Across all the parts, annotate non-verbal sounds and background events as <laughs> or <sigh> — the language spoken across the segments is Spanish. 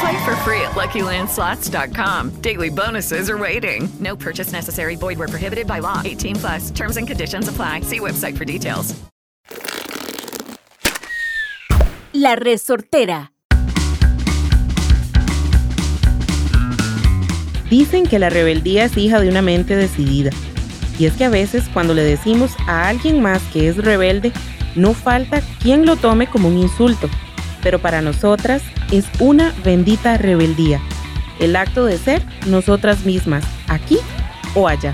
Play for free at LuckyLandSlots.com. Daily bonuses are waiting. No purchase necessary. Void where prohibited by law. 18 plus. Terms and conditions apply. See website for details. La resortera. Dicen que la rebeldía es hija de una mente decidida. Y es que a veces cuando le decimos a alguien más que es rebelde, no falta quien lo tome como un insulto. Pero para nosotras es una bendita rebeldía. El acto de ser nosotras mismas, aquí o allá.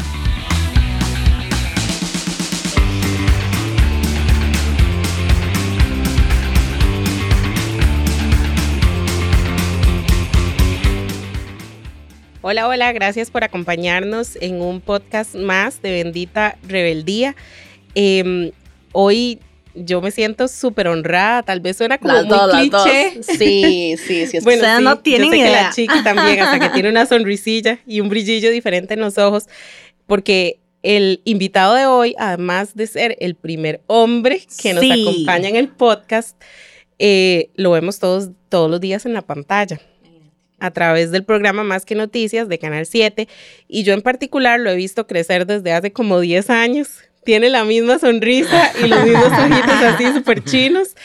Hola, hola, gracias por acompañarnos en un podcast más de Bendita Rebeldía. Eh, hoy yo me siento súper honrada, tal vez suena como Las muy dos, las cliché. dos. <laughs> Sí, sí, sí, es que bueno, ustedes sí, no tienen yo sé que idea. la chica también, hasta que tiene una <laughs> sonrisilla y un brillillo diferente en los ojos, porque el invitado de hoy, además de ser el primer hombre que nos Sí. acompaña en el podcast, eh, lo vemos todos, todos los días en la pantalla a través del programa Más que Noticias de Canal 7 y yo en particular lo he visto crecer desde hace como 10 años. Tiene la misma sonrisa y los <laughs> mismos ojitos así súper chinos.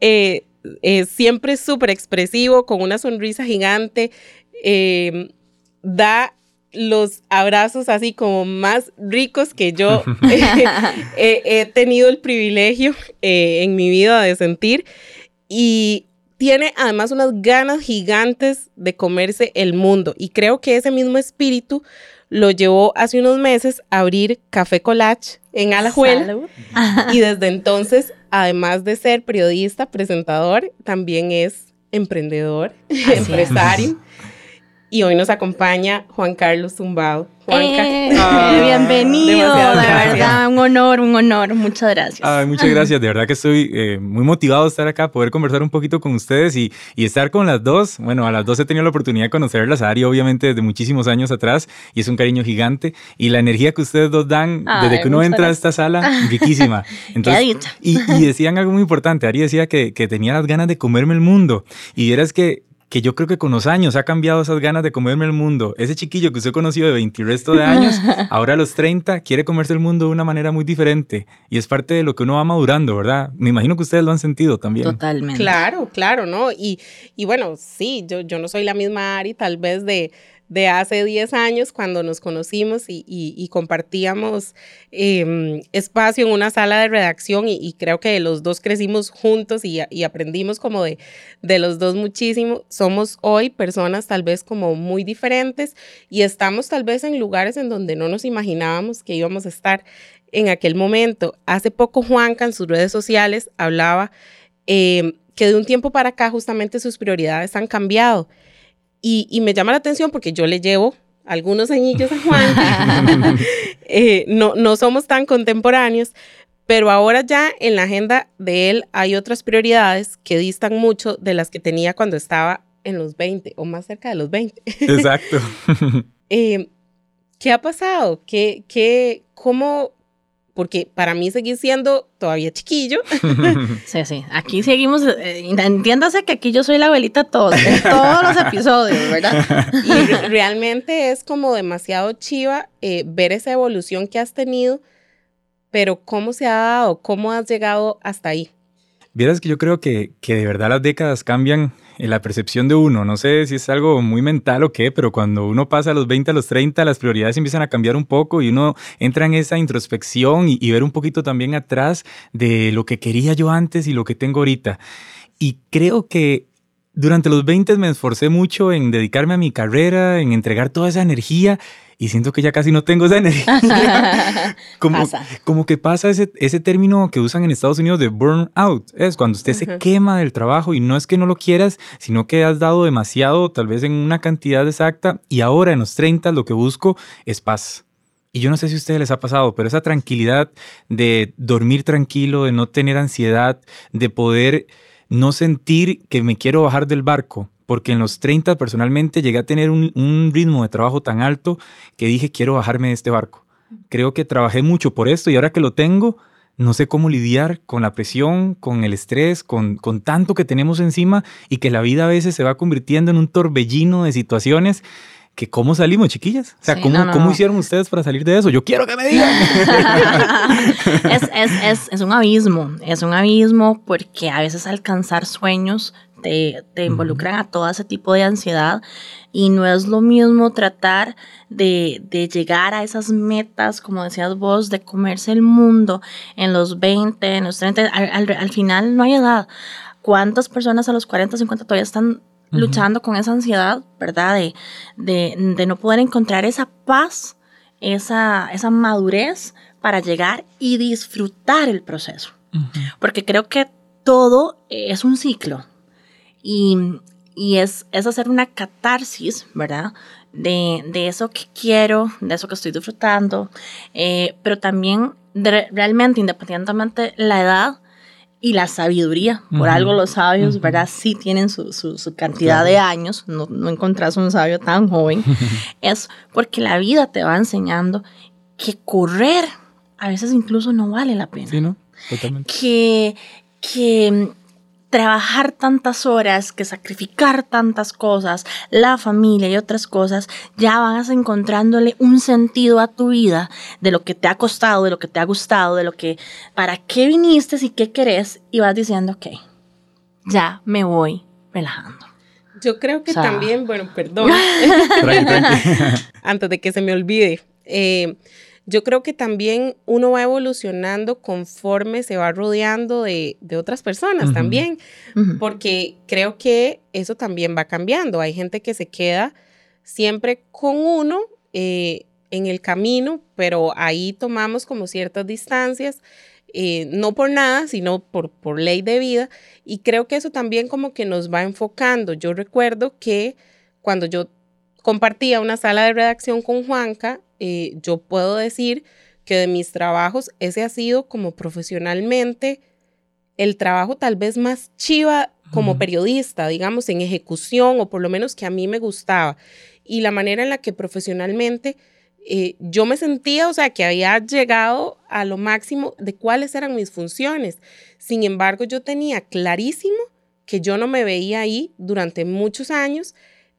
Eh, eh, siempre súper expresivo, con una sonrisa gigante. eh, da los abrazos así como más ricos que yo <laughs> he tenido el privilegio eh, en mi vida de sentir. Y tiene además unas ganas gigantes de comerse el mundo. Y creo que ese mismo espíritu lo llevó hace unos meses a abrir Café Collage en Alajuela. Salud. Y desde entonces, además de ser periodista, presentador, también es emprendedor, empresario. Y hoy nos acompaña Juan Carlos Zumbado. Juanca. Eh, Ah, bienvenido, de verdad, un honor, un honor, muchas gracias. Ay, muchas gracias, de verdad que estoy eh, muy motivado de estar acá, poder conversar un poquito con ustedes y, y estar con las dos. Bueno, a las dos he tenido la oportunidad de conocerlas, a Ari obviamente desde muchísimos años atrás y es un cariño gigante y la energía que ustedes dos dan Ay, desde que uno entra a gracias. esta sala, <laughs> riquísima. Entonces, y, y decían algo muy importante, Ari decía que, que tenía las ganas de comerme el mundo y eras que que yo creo que con los años ha cambiado esas ganas de comerme el mundo. Ese chiquillo que usted conoció de 20 y resto de años, <laughs> ahora a los 30 quiere comerse el mundo de una manera muy diferente y es parte de lo que uno va madurando, ¿verdad? Me imagino que ustedes lo han sentido también. Totalmente. Claro, claro, ¿no? Y, y bueno, sí, yo, yo no soy la misma Ari, tal vez de, de hace 10 años cuando nos conocimos y, compartíamos eh, espacio en una sala de redacción y, creo que los dos crecimos juntos y, aprendimos como de, de los dos muchísimo. Somos hoy personas tal vez como muy diferentes y estamos tal vez en lugares en donde no nos imaginábamos que íbamos a estar en aquel momento. Hace poco Juanca en sus redes sociales hablaba eh, que de un tiempo para acá justamente sus prioridades han cambiado. Y, y me llama la atención porque yo le llevo algunos añillos a Juan. <laughs> Eh, no, no somos tan contemporáneos, pero ahora ya en la agenda de él hay otras prioridades que distan mucho de las que tenía cuando estaba en los 20 o más cerca de los 20. Exacto. <laughs> Eh, ¿Qué ha pasado? ¿Qué, qué, cómo? Porque para mí seguir siendo todavía chiquillo. <laughs> Sí, sí. Aquí seguimos. eh, entiéndase que aquí yo soy la abuelita todos, en todos los episodios, ¿verdad? <laughs> Y re- realmente es como demasiado chiva eh, ver esa evolución que has tenido, pero ¿cómo se ha dado? ¿Cómo has llegado hasta ahí? Vieras que yo creo que, que de verdad las décadas cambian en la percepción de uno. No sé si es algo muy mental o qué, pero cuando uno pasa a los 20, a los 30, las prioridades empiezan a cambiar un poco y uno entra en esa introspección y, y ver un poquito también atrás de lo que quería yo antes y lo que tengo ahorita. Y creo que durante los 20 me esforcé mucho en dedicarme a mi carrera, en entregar toda esa energía y siento que ya casi no tengo esa <laughs> energía. <laughs> como, Pasa. como que pasa ese, ese término que usan en Estados Unidos de burnout. Es cuando usted se quema del trabajo y no es que no lo quieras, sino que has dado demasiado, tal vez en una cantidad exacta, y ahora en los 30 lo que busco es paz. Y yo no sé si a ustedes les ha pasado, pero esa tranquilidad de dormir tranquilo, de no tener ansiedad, de poder no sentir que me quiero bajar del barco, porque en los 30 personalmente llegué a tener un, ritmo de trabajo tan alto que dije quiero bajarme de este barco. Creo que trabajé mucho por esto y ahora que lo tengo, no sé cómo lidiar con la presión, con el estrés, con, con tanto que tenemos encima y que la vida a veces se va convirtiendo en un torbellino de situaciones que cómo salimos, chiquillas. O sea, Sí, ¿cómo, no, no. ¿cómo hicieron ustedes para salir de eso? Yo quiero que me digan. <laughs> es, es, es, es un abismo, es un abismo porque a veces alcanzar sueños te, te involucran a todo ese tipo de ansiedad y no es lo mismo tratar de, de llegar a esas metas, como decías vos, de comerse el mundo en los 20, en los 30, al, al, al final no hay edad. ¿Cuántas personas a los 40, 50 todavía están luchando con esa ansiedad, ¿verdad? De, de, de no poder encontrar esa paz, esa, esa madurez para llegar y disfrutar el proceso. Porque creo que todo es un ciclo y, y es, es hacer una catarsis, ¿verdad? De, de eso que quiero, de eso que estoy disfrutando, eh, pero también de, realmente, independientemente la edad, y la sabiduría. Por algo los sabios, ¿verdad? Sí tienen su, su, su cantidad Claro. de años, no, no encontrás un sabio tan joven. <laughs> es porque la vida te va enseñando que correr a veces incluso no vale la pena. Sí, ¿no? Totalmente. Que, que trabajar tantas horas, que sacrificar tantas cosas, la familia y otras cosas, ya vas encontrándole un sentido a tu vida de lo que te ha costado, de lo que te ha gustado, de lo que, para qué viniste y qué querés, y vas diciendo, ok, ya me voy relajando. Yo creo que O sea- también, bueno, perdón, <laughs> Tranqui, tranqui. <laughs> antes de que se me olvide, eh, yo creo que también uno va evolucionando conforme se va rodeando de, de otras personas también, porque creo que eso también va cambiando. Hay gente que se queda siempre con uno eh, en el camino, pero ahí tomamos como ciertas distancias, eh, no por nada, sino por, por ley de vida, y creo que eso también como que nos va enfocando. Yo recuerdo que cuando yo compartía una sala de redacción con Juanca, eh, yo puedo decir que de mis trabajos ese ha sido como profesionalmente el trabajo tal vez más chiva como periodista, digamos, en ejecución o por lo menos que a mí me gustaba. Y la manera en la que profesionalmente eh, yo me sentía, o sea, que había llegado a lo máximo de cuáles eran mis funciones. Sin embargo, yo tenía clarísimo que yo no me veía ahí durante muchos años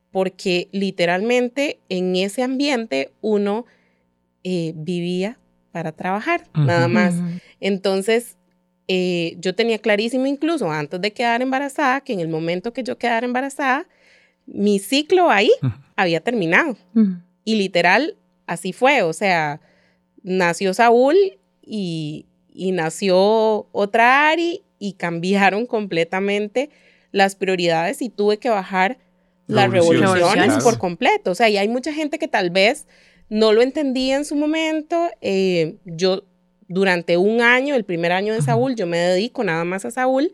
porque literalmente en ese ambiente uno eh, vivía para trabajar, nada más. Entonces, eh, yo tenía clarísimo incluso antes de quedar embarazada, que en el momento que yo quedara embarazada, mi ciclo ahí había terminado. Y literal, así fue. O sea, nació Saúl y, y nació otra Ari y cambiaron completamente las prioridades y tuve que bajar las Revoluciones, revoluciones por completo. O sea, y hay mucha gente que tal vez no lo entendía en su momento. Eh, yo durante un año, el primer año de Saúl, yo me dedico nada más a Saúl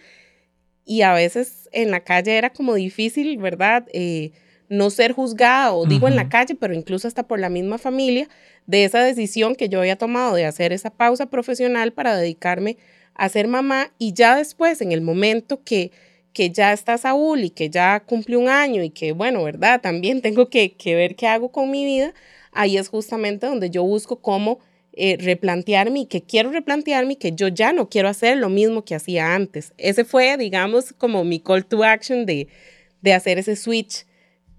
y a veces en la calle era como difícil, ¿verdad? Eh, no ser juzgada, o digo en la calle, pero incluso hasta por la misma familia, de esa decisión que yo había tomado de hacer esa pausa profesional para dedicarme a ser mamá y ya después, en el momento que, que ya está Saúl y que ya cumple un año y que, bueno, ¿verdad? También tengo que, que ver qué hago con mi vida, ahí es justamente donde yo busco cómo eh, replantearme y que quiero replantearme que yo ya no quiero hacer lo mismo que hacía antes. Ese fue, digamos, como mi call to action de, de hacer ese switch,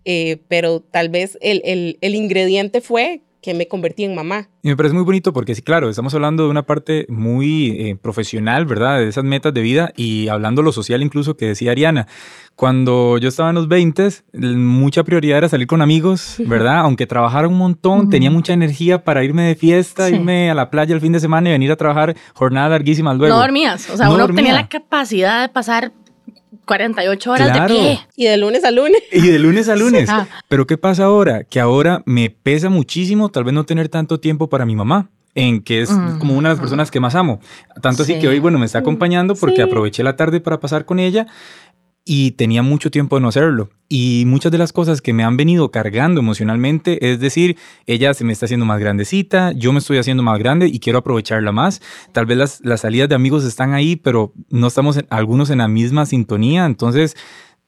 eh, pero tal vez el, el ingrediente fue que me convertí en mamá. Y me parece muy bonito porque sí, claro, estamos hablando de una parte muy eh, profesional, ¿verdad? De esas metas de vida y hablando lo social incluso que decía Ariana. Cuando yo estaba en los 20, mucha prioridad era salir con amigos, ¿verdad? Aunque trabajara un montón, tenía mucha energía para irme de fiesta, irme a la playa el fin de semana y venir a trabajar jornadas larguísimas luego. No dormías, o sea, uno tenía la capacidad de pasar 48 horas de pie. Y de lunes a lunes. Y de lunes a lunes. Pero ¿qué pasa ahora? Que ahora me pesa muchísimo tal vez no tener tanto tiempo para mi mamá en que es como una de las personas que más amo. Tanto así que hoy, bueno, me está acompañando porque aproveché la tarde para pasar con ella y tenía mucho tiempo de no hacerlo. Y muchas de las cosas que me han venido cargando emocionalmente, es decir, ella se me está haciendo más grandecita, yo me estoy haciendo más grande y quiero aprovecharla más. Tal vez las, las salidas de amigos están ahí, pero no estamos algunos en la misma sintonía. Entonces,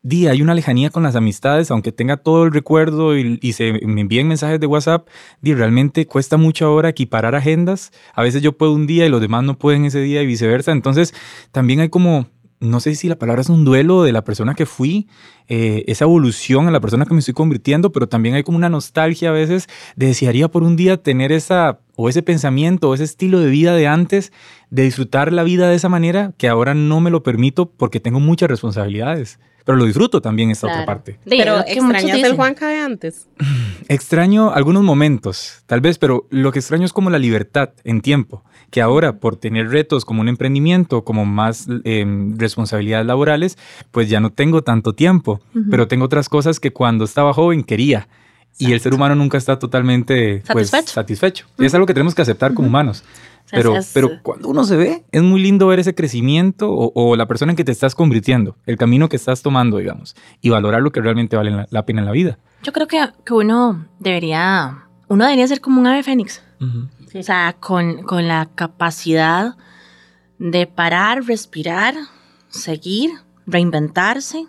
di, hay una lejanía con las amistades, aunque tenga todo el recuerdo y, y, se me envíen mensajes de WhatsApp, di, realmente cuesta mucho ahora equiparar agendas. A veces yo puedo un día y los demás no pueden ese día y viceversa. Entonces, también hay como no sé si la palabra es un duelo de la persona que fui, eh, esa evolución a la persona que me estoy convirtiendo, pero también hay como una nostalgia a veces desearía por un día tener esa o ese pensamiento o ese estilo de vida de antes, de disfrutar la vida de esa manera que ahora no me lo permito porque tengo muchas responsabilidades. Pero lo disfruto también esta otra parte. Pero extrañas el Juanca de antes. <clears throat> Extraño algunos momentos, tal vez, pero lo que extraño es como la libertad en tiempo que ahora por tener retos como un emprendimiento, como más em, responsabilidades laborales, pues ya no tengo tanto tiempo, pero tengo otras cosas que cuando estaba joven quería. Y el ser humano nunca está totalmente pues, satisfecho. Y es algo que tenemos que aceptar como humanos. Pero, pero cuando uno se ve, es muy lindo ver ese crecimiento o, la persona en que te estás convirtiendo, el camino que estás tomando, digamos, y valorar lo que realmente vale la, pena en la vida. Yo creo que, que, uno debería, uno debería ser como un ave fénix. O sea, con, con la capacidad de parar, respirar, seguir, reinventarse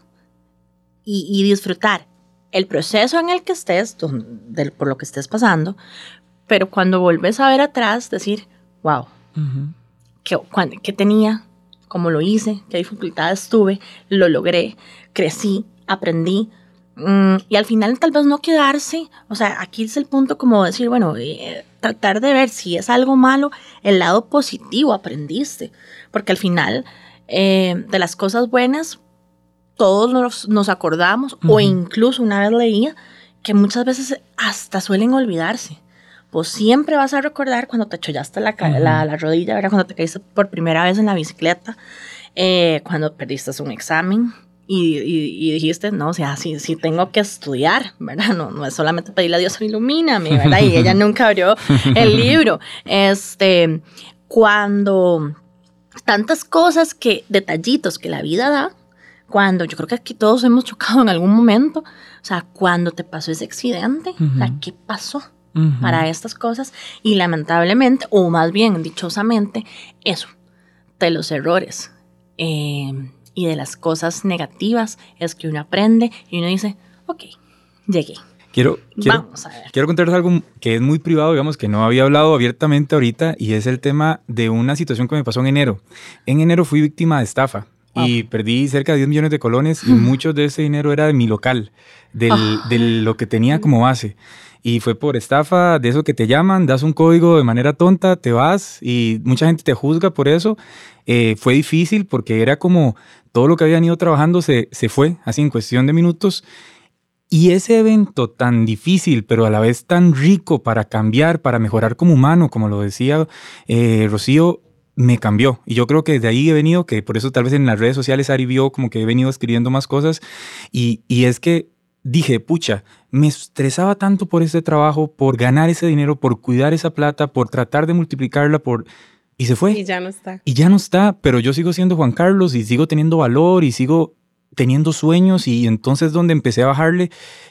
y, disfrutar el proceso en el que estés, por lo que estés pasando, pero cuando vuelves a ver atrás, decir, wow, ¿qué, tenía? ¿Cómo lo hice? ¿Qué dificultades tuve? Lo logré, crecí, aprendí. Mm, y al final tal vez no quedarse, o sea, aquí es el punto como decir, bueno, eh, tratar de ver si es algo malo, el lado positivo aprendiste, porque al final eh, de las cosas buenas todos nos, acordamos o incluso una vez leía que muchas veces hasta suelen olvidarse. Pues siempre vas a recordar cuando te chollaste la, la, rodilla, ¿verdad? cuando te caíste por primera vez en la bicicleta, eh, cuando perdiste un examen, y, dijiste, no, o sea, sí, sí tengo que estudiar, ¿verdad? No, no es solamente pedirle a Dios, ilumíname, ¿verdad? Y ella <laughs> nunca abrió el libro. Este, cuando tantas cosas que, detallitos que la vida da, cuando yo creo que aquí todos hemos chocado en algún momento, o sea, cuando te pasó ese accidente, o sea, ¿qué pasó? para estas cosas y lamentablemente, o más bien dichosamente, eso, de los errores. Eh, y de las cosas negativas es que uno aprende y uno dice, ok, llegué. Quiero, quiero, quiero contarles algo que es muy privado, digamos, que no había hablado abiertamente ahorita, y es el tema de una situación que me pasó en enero. En enero fui víctima de estafa y perdí cerca de 10 millones de colones y <laughs> mucho de ese dinero era de mi local, del, ah. de lo que tenía como base. Y fue por estafa, de eso que te llaman, das un código de manera tonta, te vas y mucha gente te juzga por eso. Eh, fue difícil porque era como todo lo que habían ido trabajando se, se fue, así en cuestión de minutos. Y ese evento tan difícil, pero a la vez tan rico para cambiar, para mejorar como humano, como lo decía eh, Rocío, me cambió. Y yo creo que de ahí he venido, que por eso tal vez en las redes sociales Ari vio como que he venido escribiendo más cosas. Y, y es que dije, pucha, me estresaba tanto por ese trabajo, por ganar ese dinero, por cuidar esa plata, por tratar de multiplicarla, por... Y se fue. Y ya no está. Y ya no está, pero yo sigo siendo Juan Carlos y sigo teniendo valor y sigo teniendo sueños y entonces donde empecé a bajarle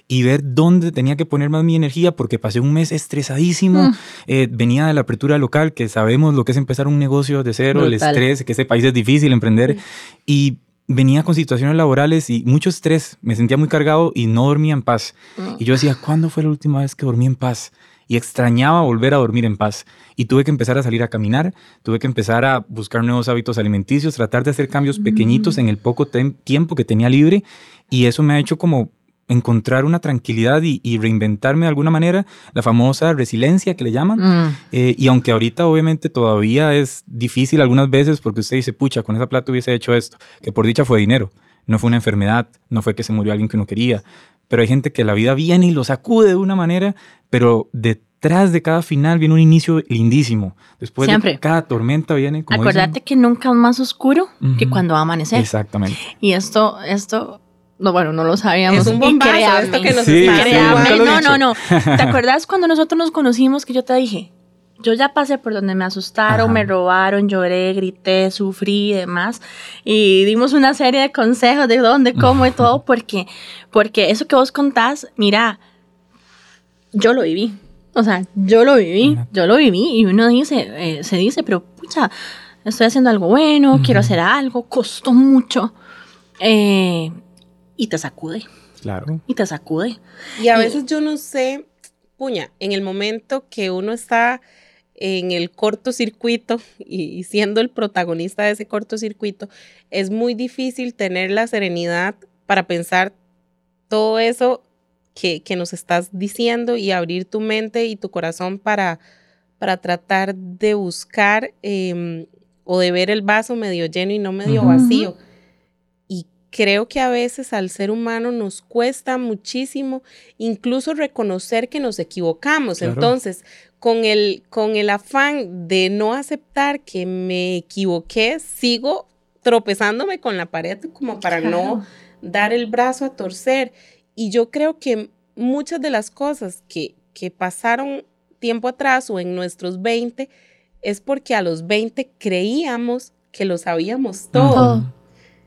y ver dónde tenía que poner más mi energía porque pasé un mes estresadísimo, mm. eh, venía de la apertura local, que sabemos lo que es empezar un negocio de cero, el estrés, que ese país es difícil emprender y venía con situaciones laborales y mucho estrés, me sentía muy cargado y no dormía en paz. Mm. Y yo decía, ¿cuándo fue la última vez que dormí en paz? Y extrañaba volver a dormir en paz. Y tuve que empezar a salir a caminar, tuve que empezar a buscar nuevos hábitos alimenticios, tratar de hacer cambios pequeñitos mm. en el poco tiempo que tenía libre. Y eso me ha hecho como encontrar una tranquilidad y, y reinventarme de alguna manera, la famosa resiliencia que le llaman. Mm. Eh, y aunque ahorita obviamente todavía es difícil algunas veces porque usted dice, pucha, con esa plata hubiese hecho esto, que por dicha fue dinero, no fue una enfermedad, no fue que se murió alguien que no quería, pero hay gente que la vida viene y lo sacude de una manera, pero detrás de cada final viene un inicio lindísimo. Después Siempre. de cada tormenta viene como Acordate que nunca es más oscuro que cuando va a amanecer. Exactamente. Y esto, esto, no, bueno, no lo sabíamos. Es un bombazo créame, esto que nos Sí, está sí, no, no, no. <laughs> ¿Te acuerdas cuando nosotros nos conocimos que yo te dije? Yo ya pasé por donde me asustaron, Ajá. me robaron, lloré, grité, sufrí y demás. Y dimos una serie de consejos de dónde, cómo y todo, <laughs> porque, porque eso que vos contás, mira, yo lo viví. O sea, yo lo viví, yo lo viví. Y uno dice, eh, se dice, pero pucha, estoy haciendo algo bueno, quiero hacer algo, costó mucho. Eh, y te sacude, Claro. y te sacude. Y a Y- veces yo no sé, puña, en el momento que uno está en el cortocircuito y, y siendo el protagonista de ese cortocircuito, es muy difícil tener la serenidad para pensar todo eso que, que nos estás diciendo y abrir tu mente y tu corazón para, para tratar de buscar em, o de ver el vaso medio lleno y no medio vacío. Creo que a veces al ser humano nos cuesta muchísimo incluso reconocer que nos equivocamos. Claro. Entonces, con el, con el afán de no aceptar que me equivoqué, sigo tropezándome con la pared como para no dar el brazo a torcer. Y yo creo que muchas de las cosas que, que pasaron tiempo atrás o en nuestros 20 es porque a los 20 creíamos que lo sabíamos todo. Todo.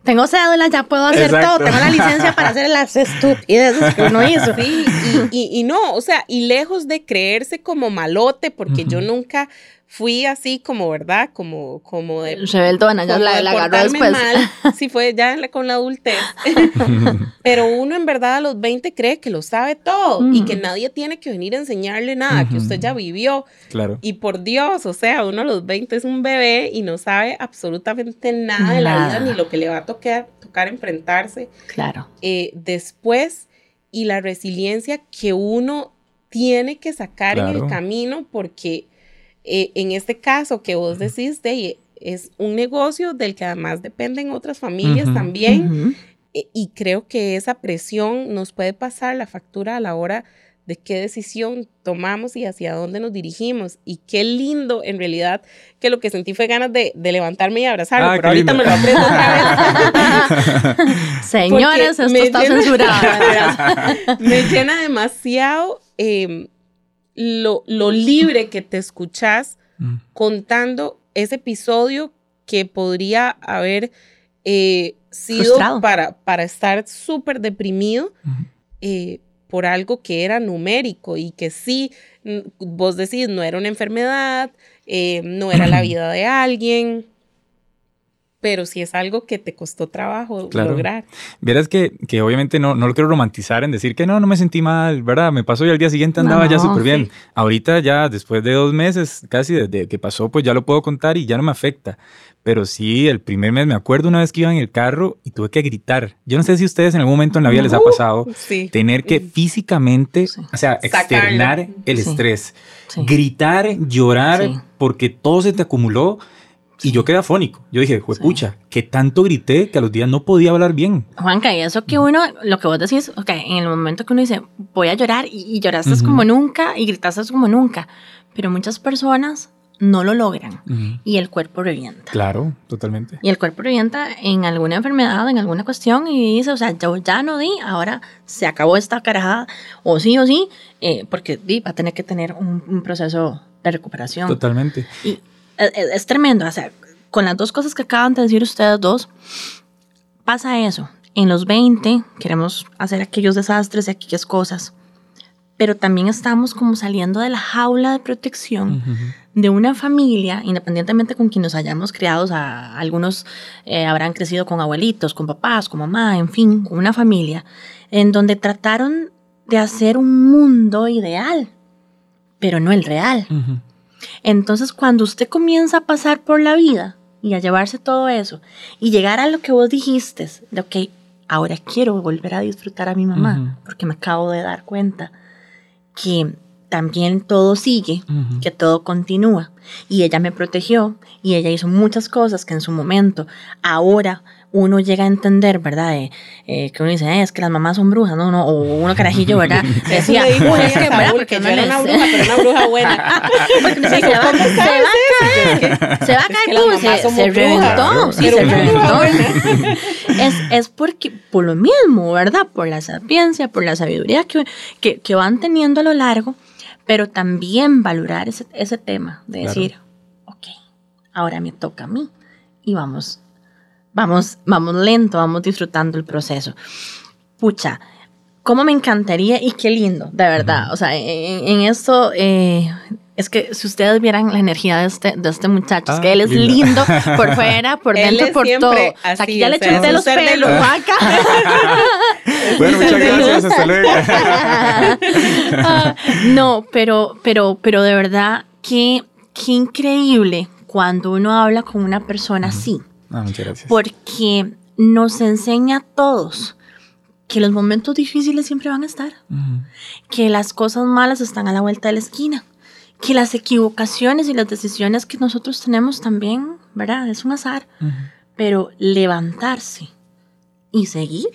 Tengo cédula, ya puedo hacer Exacto. todo. Tengo la licencia para hacer las estupideces que uno <laughs> hizo. Sí, y, y- y no, o sea, y lejos de creerse como malote, porque yo nunca fui así como, ¿verdad? Como, como de... Rebeldona, ya la, de la agarró después. mal. <laughs> Sí, fue ya con la adultez. <laughs> Pero uno en verdad a los 20 cree que lo sabe todo y que nadie tiene que venir a enseñarle nada, que usted ya vivió. Claro. Y por Dios, o sea, uno a los 20 es un bebé y no sabe absolutamente nada de la vida ni lo que le va a tocar, tocar enfrentarse Claro. eh, después y la resiliencia que uno tiene que sacar en el Claro. camino porque eh, en este caso que vos decís, de, es un negocio del que además dependen otras familias también eh, y creo que esa presión nos puede pasar la factura a la hora de qué decisión tomamos y hacia dónde nos dirigimos. Y qué lindo, en realidad, que lo que sentí fue ganas de, de levantarme y abrazarlo, Ah, pero ahorita lindo. me lo aprendo otra vez. <laughs> Señores, esto me está llena- censurado. <laughs> me llena demasiado eh, lo, lo libre que te escuchas Mm. contando ese episodio que podría haber eh, sido Frustrado. para, para estar súper deprimido eh, por algo que era numérico y que sí, n- vos decís, no era una enfermedad, eh, no era la <clears throat> vida de alguien, pero sí es algo que te costó trabajo Claro. lograr. Vieras que, que obviamente no, no lo quiero romantizar en decir que no, no me sentí mal, ¿verdad? Me pasó y al día siguiente andaba ya No, súper bien. sí. Ahorita ya, después de dos meses casi desde que pasó, pues ya lo puedo contar y ya no me afecta. Pero sí, el primer mes me acuerdo una vez que iba en el carro y tuve que gritar. Yo no sé si a ustedes en algún momento en la vida les ha pasado Sí. tener que físicamente, Sí. o sea, Sacarlo. externar el Sí. estrés. Sí. Gritar, llorar, Sí. porque todo se te acumuló. Y yo quedé afónico. Yo dije, juepucha, que tanto grité que a los días no podía hablar bien. Juanca, y eso que uno, lo que vos decís, ok, en el momento que uno dice, voy a llorar y, y lloraste Ujú. como nunca y gritaste como nunca, pero muchas personas no lo logran y el cuerpo revienta. Claro, totalmente. Y el cuerpo revienta en alguna enfermedad, en alguna cuestión y dice, o sea, yo ya no di, ahora se acabó esta carajada, o sí o sí, eh, porque di, va a tener que tener un, un proceso de recuperación. Totalmente. Y es, tremendo, o sea, con las dos cosas que acaban de decir ustedes dos, pasa eso. En los 20 queremos hacer aquellos desastres y aquellas cosas, pero también estamos como saliendo de la jaula de protección de una familia, independientemente con quien nos hayamos criado, sea, algunos eh, habrán crecido con abuelitos, con papás, con mamá, en fin, con una familia, en donde trataron de hacer un mundo ideal, pero no el real. Ujú. Entonces, cuando usted comienza a pasar por la vida y a llevarse todo eso y llegar a lo que vos dijiste, de ok, ahora quiero volver a disfrutar a mi mamá, porque me acabo de dar cuenta que también todo sigue, que todo continúa. Y ella me protegió y ella hizo muchas cosas que en su momento, ahora uno llega a entender, ¿verdad? De, eh, que uno dice, "Eh, es que las mamás son brujas, ¿no? no o uno carajillo, ¿verdad? <laughs> Decía, "Uy, ella, es Porque no era una <laughs> bruja, pero una bruja buena. <laughs> Porque se va, ¿cómo se va sabes a caer, se va a caer, mamás se, se reventó, sí, se reventó. es, es porque, por lo mismo, ¿verdad? Por la sapiencia, por la sabiduría que, que, que van teniendo a lo largo, pero también valorar ese, ese tema de Claro. decir, ok, ahora me toca a mí y vamos, vamos, vamos lento, vamos disfrutando el proceso. Pucha, cómo me encantaría y qué lindo, de verdad. O sea, en, en esto, eh, es que si ustedes vieran la energía de este, de este muchacho, es Ah, que él es lindo <laughs> por fuera, por Él dentro, es por todo. O sea, así, aquí ya le es los pelos, vaca. <laughs> Bueno, <laughs> muchas gracias, hasta luego. Ah, no, pero, pero, pero de verdad, qué, qué increíble cuando uno habla con una persona así, Ah, muchas gracias. porque nos enseña a todos que los momentos difíciles siempre van a estar, que las cosas malas están a la vuelta de la esquina, que las equivocaciones y las decisiones que nosotros tenemos también, ¿verdad? Es un azar, pero levantarse y seguir,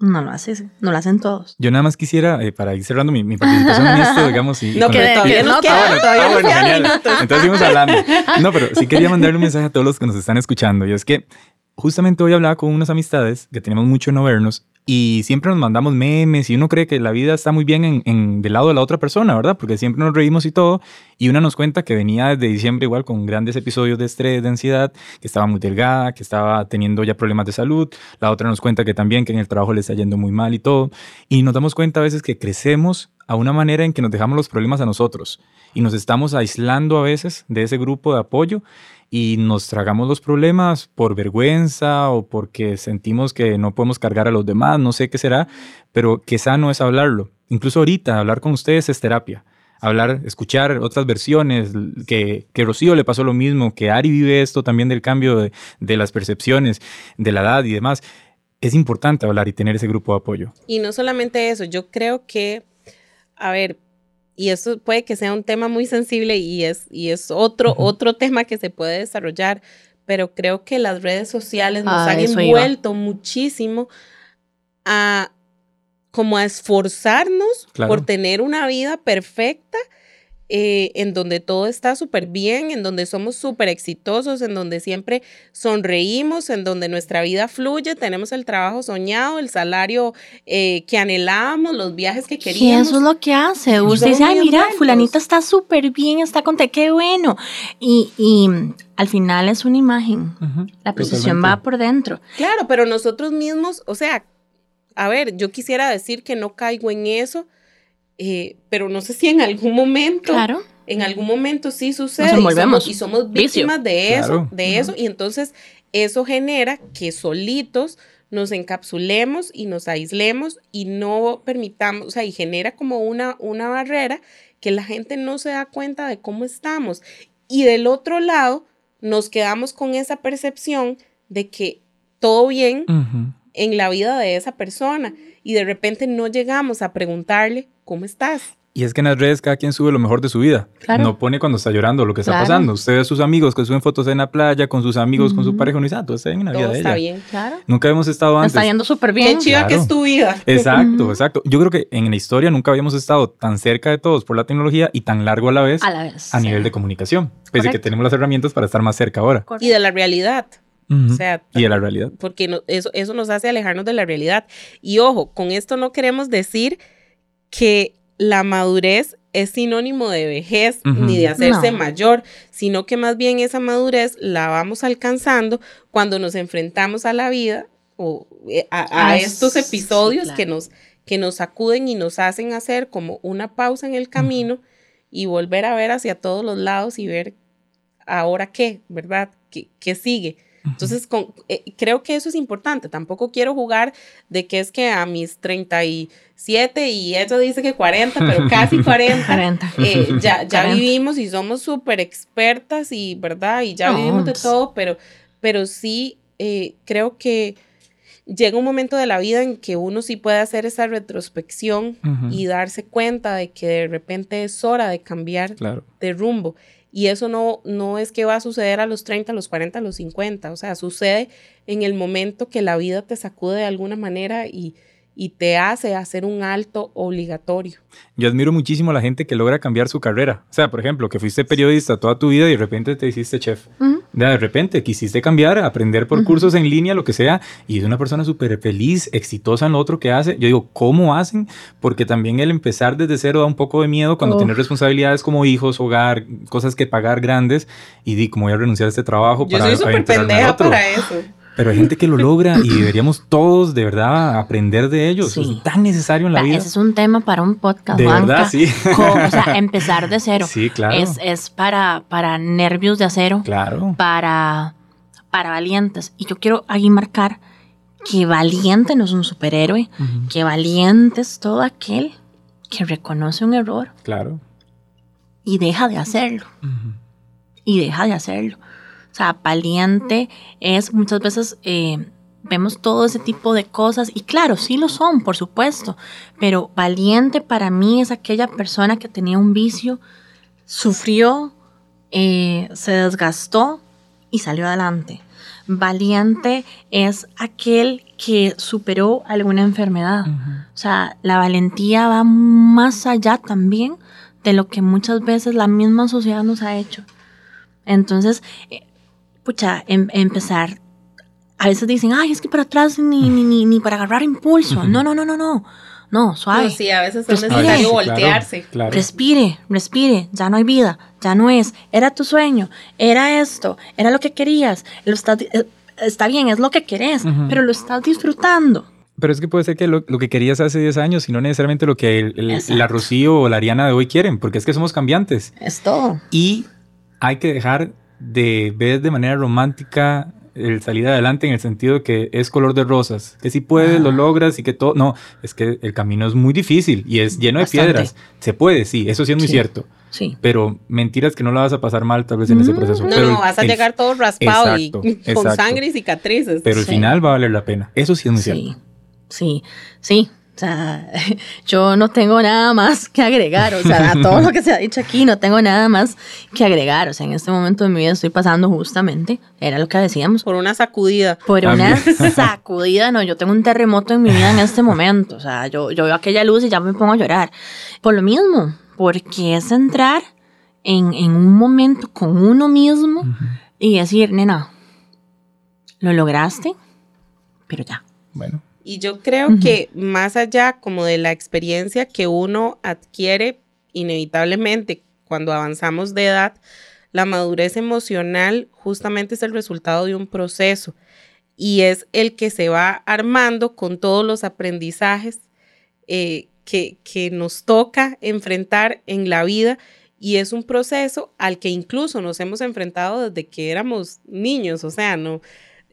no lo hace, no lo hacen todos. Yo nada más quisiera, eh, para ir cerrando mi, mi participación en esto, digamos, y, No, pero y- todavía nos ah, queda- todavía ah, nos genial. minutos. Entonces seguimos hablando. No, pero sí quería mandarle un mensaje a todos los que nos están escuchando, y es que justamente hoy hablaba con unas amistades que tenemos mucho en no vernos, y siempre nos mandamos memes, y uno cree que la vida está muy bien en, en- del lado de la otra persona, ¿verdad? Porque siempre nos reímos y todo, y una nos cuenta que venía desde diciembre igual con grandes episodios de estrés, de ansiedad, que estaba muy delgada, que estaba teniendo ya problemas de salud, la otra nos cuenta que también que en el trabajo le está yendo muy mal y todo, y nos damos cuenta a veces que crecemos a una manera en que nos dejamos los problemas a nosotros y nos estamos aislando a veces de ese grupo de apoyo y nos tragamos los problemas por vergüenza o porque sentimos que no podemos cargar a los demás, no sé qué será, pero que sano es hablarlo. Incluso ahorita hablar con ustedes es terapia. Hablar, escuchar otras versiones, que, que Rocío le pasó lo mismo, que Ari vive esto también del cambio de, de las percepciones, de la edad y demás. Es importante hablar y tener ese grupo de apoyo. Y no solamente eso, yo creo que, a ver, y esto puede que sea un tema muy sensible y es, y es otro, otro tema que se puede desarrollar, pero creo que las redes sociales nos Ah, han eso iba. envuelto muchísimo a como a esforzarnos Claro. por tener una vida perfecta eh, en donde todo está súper bien, en donde somos súper exitosos, en donde siempre sonreímos, en donde nuestra vida fluye, tenemos el trabajo soñado, el salario eh, que anhelábamos, los viajes que Y queríamos. eso es lo que hace. Y Usted dice, ay, mira, envueltos". fulanita está súper bien, está contenta, qué bueno. Y, y al final es una imagen. La percepción va por dentro. Claro, pero nosotros mismos, o sea, a ver, yo quisiera decir que no caigo en eso, eh, pero no sé si en algún momento, Claro. en algún momento sí sucede. y envolvemos. somos- Y somos, Vicio. víctimas de eso, Claro. de eso, y entonces eso genera que solitos nos encapsulemos y nos aislemos y no permitamos, o sea, y genera como una, una barrera que la gente no se da cuenta de cómo estamos. Y del otro lado, nos quedamos con esa percepción de que todo bien Ujú. en la vida de esa persona y de repente no llegamos a preguntarle cómo estás. Y es que en las redes cada quien sube lo mejor de su vida. Claro. No pone cuando está llorando lo que está Claro. pasando. Usted ve a sus amigos que suben fotos en la playa, con sus amigos, con su pareja, y dice, ah, todo está bien en la vida de está ella. bien. Claro. Nunca habíamos estado antes. está yendo súper Qué bien. chiva que Claro. es tu vida. <laughs> Exacto, exacto. Yo creo que en la historia nunca habíamos estado tan cerca de todos por la tecnología y tan largo a la vez A la vez. a nivel de comunicación. Pese a que Correcto. tenemos las herramientas para estar más cerca ahora. Y de la realidad. O sea, y de la realidad. porque no- eso, eso nos hace alejarnos de la realidad. Y ojo, con esto no queremos decir que la madurez es sinónimo de vejez ni de hacerse No. mayor, sino que más bien esa madurez la vamos alcanzando cuando nos enfrentamos a la vida o eh, a, a Ah, estos sí, episodios claro. que, nos, que nos sacuden y nos hacen hacer como una pausa en el camino y volver a ver hacia todos los lados y ver ahora qué, ¿verdad? ¿Qué, qué sigue? Entonces, con- eh, creo que eso es importante. Tampoco quiero jugar de que es que a mis 37 y eso dice que 40, pero casi <laughs> 40, 40. eh, ya, ya 40. vivimos y somos súper expertas y, ¿verdad? Y ya No, vivimos de pues. todo, pero, pero sí eh, creo que llega un momento de la vida en que uno sí puede hacer esa retrospección Ujú. y darse cuenta de que de repente es hora de cambiar Claro. de rumbo. Y eso no, no es que va a suceder a los 30, a los 40, a los 50. O sea, sucede en el momento que la vida te sacude de alguna manera y, y te hace hacer un alto obligatorio. Yo admiro muchísimo a la gente que logra cambiar su carrera. O sea, por ejemplo, que fuiste periodista toda tu vida y de repente te hiciste chef. De repente quisiste cambiar, aprender por cursos en línea, lo que sea, y es una persona súper feliz, exitosa en lo otro que hace. Yo digo, ¿cómo hacen? Porque también el empezar desde cero da un poco de miedo cuando tienes responsabilidades como hijos, hogar, cosas que pagar grandes, y di, como voy a renunciar a este trabajo Yo para, soy súper pendeja para eso. Pero hay gente que lo logra y deberíamos todos de verdad aprender de ellos. Sí. Es tan necesario en la O sea, vida. Ese es un tema para un podcast, De verdad, sí. Como, o sea, <laughs> empezar de cero. Sí, claro. Es, es para, para nervios de acero. Claro. Para, para valientes. Y yo quiero ahí marcar que valiente no es un superhéroe. Que valiente es todo aquel que reconoce un error Claro. y deja de hacerlo. Y deja de hacerlo. O sea, valiente es muchas veces eh, vemos todo ese tipo de cosas y claro, sí lo son, por supuesto, pero valiente para mí es aquella persona que tenía un vicio, sufrió, eh, se desgastó y salió adelante. Valiente es aquel que superó alguna enfermedad. O sea, la valentía va más allá también de lo que muchas veces la misma sociedad nos ha hecho. Entonces, eh, pucha, em- empezar. A veces dicen, ay, es que para atrás ni, ni, ni, ni para agarrar impulso. No, no, no, no, no. No, suave. No, sí, a veces es Respire. necesario claro, voltearse. claro. Respire, respire, ya no hay vida, ya no es, era tu sueño, era esto, era lo que querías, lo estás di- eh, está bien, es lo que querés, pero lo estás disfrutando. Pero es que puede ser que lo, lo que querías hace 10 años y no necesariamente lo que el- el- la Rocío o la Ariana de hoy quieren, porque es que somos cambiantes. Es todo. Y hay que dejar de ver de manera romántica el salir adelante en el sentido de que es color de rosas, que si puedes, lo logras y que todo... No, es que el camino es muy difícil y es lleno de piedras. Se puede, sí, eso sí es muy Sí. cierto. Sí. Pero mentiras que no la vas a pasar mal tal vez en ese Mm, proceso. No, Pero no, el- vas a el- llegar todo raspado Exacto, y con exacto. sangre y cicatrices. Pero el Sí. final va a valer la pena. Eso sí es muy cierto. Sí, sí, sí. O sea, <laughs> yo no tengo nada más que agregar. O sea, a todo lo que se ha dicho aquí, no tengo nada más que agregar. O sea, en este momento de mi vida estoy pasando justamente, era lo que decíamos, Por una sacudida. por una <laughs> sacudida. No, yo tengo un terremoto en mi vida en este momento. O sea, yo, yo veo aquella luz y ya me pongo a llorar. Por lo mismo, porque es entrar en, en un momento con uno mismo y decir, nena, lo lograste, pero ya. Bueno, Y yo creo que más allá como de la experiencia que uno adquiere inevitablemente cuando avanzamos de edad, la madurez emocional justamente es el resultado de un proceso y es el que se va armando con todos los aprendizajes eh, que, que nos toca enfrentar en la vida y es un proceso al que incluso nos hemos enfrentado desde que éramos niños, o sea, no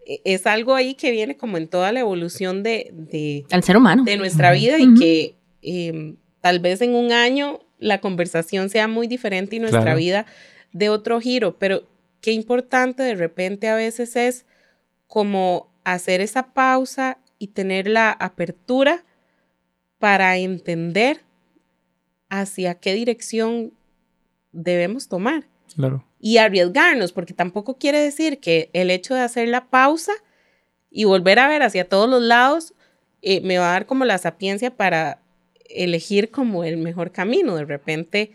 es algo ahí que viene como en toda la evolución de, de, El ser humano. de nuestra vida y que em, tal vez en un año la conversación sea muy diferente y nuestra Claro. vida de otro giro, pero qué importante de repente a veces es como hacer esa pausa y tener la apertura para entender hacia qué dirección debemos tomar claro. Y arriesgarnos, porque tampoco quiere decir que el hecho de hacer la pausa y volver a ver hacia todos los lados eh, me va a dar como la sapiencia para elegir como el mejor camino. De repente,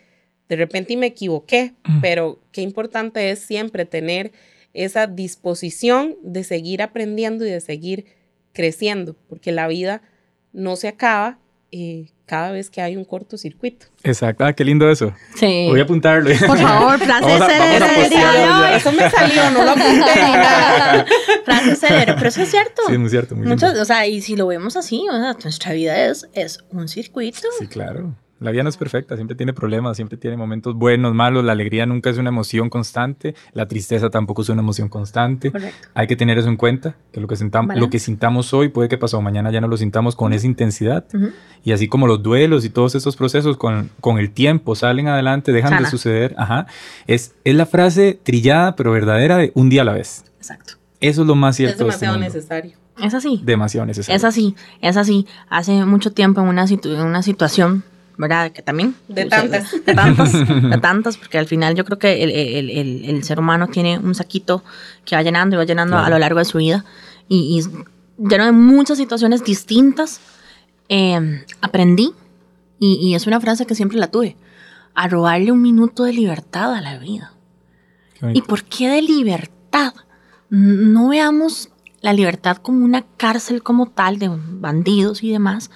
de repente y me equivoqué, Mm. pero qué importante es siempre tener esa disposición de seguir aprendiendo y de seguir creciendo, porque la vida no se acaba eh, cada vez que hay un cortocircuito. Exacto. Ah, qué lindo eso. Sí. Voy a apuntarlo. Por favor, <laughs> frase célebre. Eso me salió, no lo apunté. <laughs> Frase célebre, pero eso es cierto. Sí, es muy cierto. Muy. Muchos, o sea, y si lo vemos así, o sea, nuestra vida es, es un circuito. Sí, claro. La vida no es perfecta, siempre tiene problemas, siempre tiene momentos buenos, malos. La alegría nunca es una emoción constante, la tristeza tampoco es una emoción constante. Correcto. Hay que tener eso en cuenta, que lo que, sintamos, Balance. lo que sintamos hoy puede que pasado mañana ya no lo sintamos con esa intensidad. Y así como los duelos y todos esos procesos con, con el tiempo salen adelante, dejan Sana. de suceder. Ajá. Es, es la frase trillada pero verdadera de un día a la vez. Exacto. Eso es lo más Es cierto. de este demasiado necesario. Es así. demasiado necesario. Es así, es así. Hace mucho tiempo en una, situ- en una situación, ¿verdad? Que también... De tantas. <laughs> De tantas, de <laughs> tantas, porque al final yo creo que el, el- el- el ser humano tiene un saquito que va llenando y va llenando a Claro. lo largo de su vida. Y, y lleno de muchas situaciones distintas, eh, aprendí, y, y es una frase que siempre la tuve, a robarle un minuto de libertad a la vida. ¿Y por qué de libertad? No veamos la libertad como una cárcel como tal de bandidos y demás.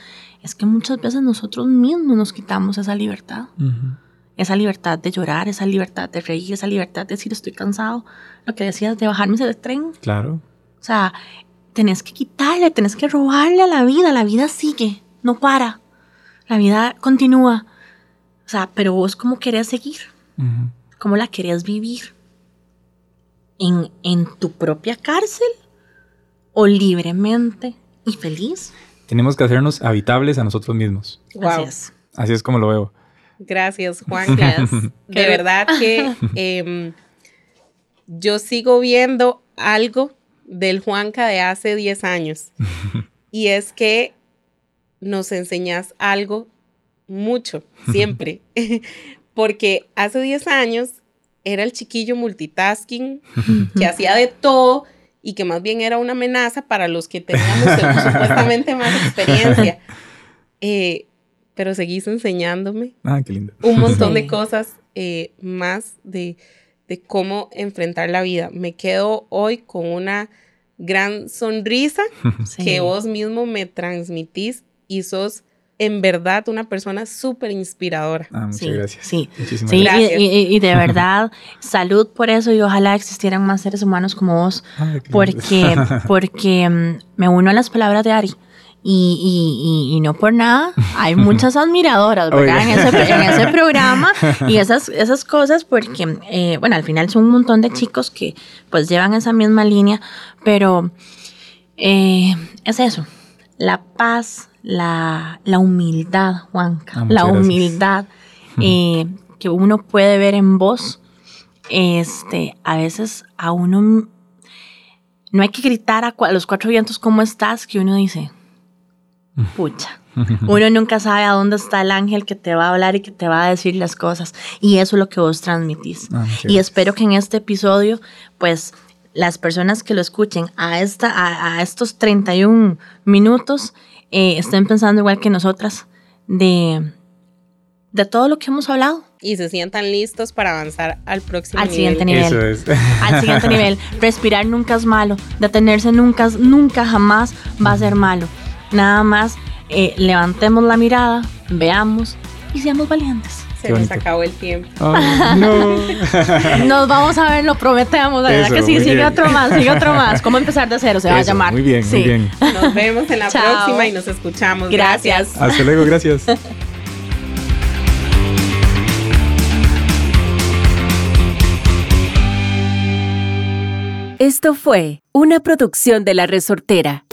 Es que muchas veces nosotros mismos nos quitamos esa libertad. Esa libertad de llorar, esa libertad de reír, esa libertad de decir estoy cansado. Lo que decías de bajarme del tren. Claro. O sea, tenés que quitarle, tenés que robarle a la vida. La vida sigue, no para. La vida continúa. O sea, pero vos cómo querés seguir, cómo la querés vivir. ¿En, en tu propia cárcel o libremente y feliz? Tenemos que hacernos habitables a nosotros mismos. Wow. Así es. Así es como lo veo. Gracias, <laughs> Juan. <laughs> De verdad que <laughs> em, yo sigo viendo algo del Juanca de hace 10 años. Y es que nos enseñas algo mucho, siempre. Porque hace 10 años era el chiquillo multitasking que hacía de todo y que más bien era una amenaza para los que teníamos <laughs> supuestamente más experiencia. <laughs> Eh, pero seguís enseñándome Ah, qué lindo. un montón Sí. de cosas eh, más de, de cómo enfrentar la vida. Me quedo hoy con una gran sonrisa <laughs> Sí. que vos mismo me transmitís y sos en verdad una persona súper inspiradora. Ah, muchas Sí, gracias. sí. Muchísimas Sí, y, gracias. Y- y de <laughs> verdad, salud por eso y ojalá existieran más seres humanos como vos, Ay, lindo. porque, <laughs> porque mm, me uno a las palabras de Ari. Y, y- y- y no por nada, hay <laughs> muchas admiradoras, ¿verdad? En ese, en ese programa y esas, esas cosas, porque, eh, bueno, al final son un montón de chicos que pues llevan esa misma línea, pero eh, es eso, la paz, la, la humildad, Juanca, Ah, la humildad eh, que uno puede ver en vos, este, a veces a uno no hay que gritar a, los cuatro vientos cómo estás, que uno dice, <laughs> pucha. Uno nunca sabe a dónde está el ángel que te va a hablar y que te va a decir las cosas. Y eso es lo que vos transmitís. Ah, y espero que en este episodio, pues, las personas que lo escuchen a, esta, a, a estos 31 minutos eh, estén pensando igual que nosotras de, de todo lo que hemos hablado. Y se sientan listos para avanzar al próximo Al nivel. siguiente nivel. Eso es. Al siguiente nivel. Respirar nunca es malo. Detenerse nunca, nunca jamás va a ser malo. Nada más eh, levantemos la mirada, veamos y seamos valientes. Se nos acabó el tiempo. No. <laughs> Nos vamos a ver, lo prometemos. La verdad Eso, que sí, sigue bien. otro más, sigue otro más. ¿Cómo empezar de cero? Se va a llamar. Muy bien, Sí. muy bien. Nos vemos en la Chao. próxima y nos escuchamos. Gracias. Hasta luego, gracias. Esto fue una producción de La Resortera.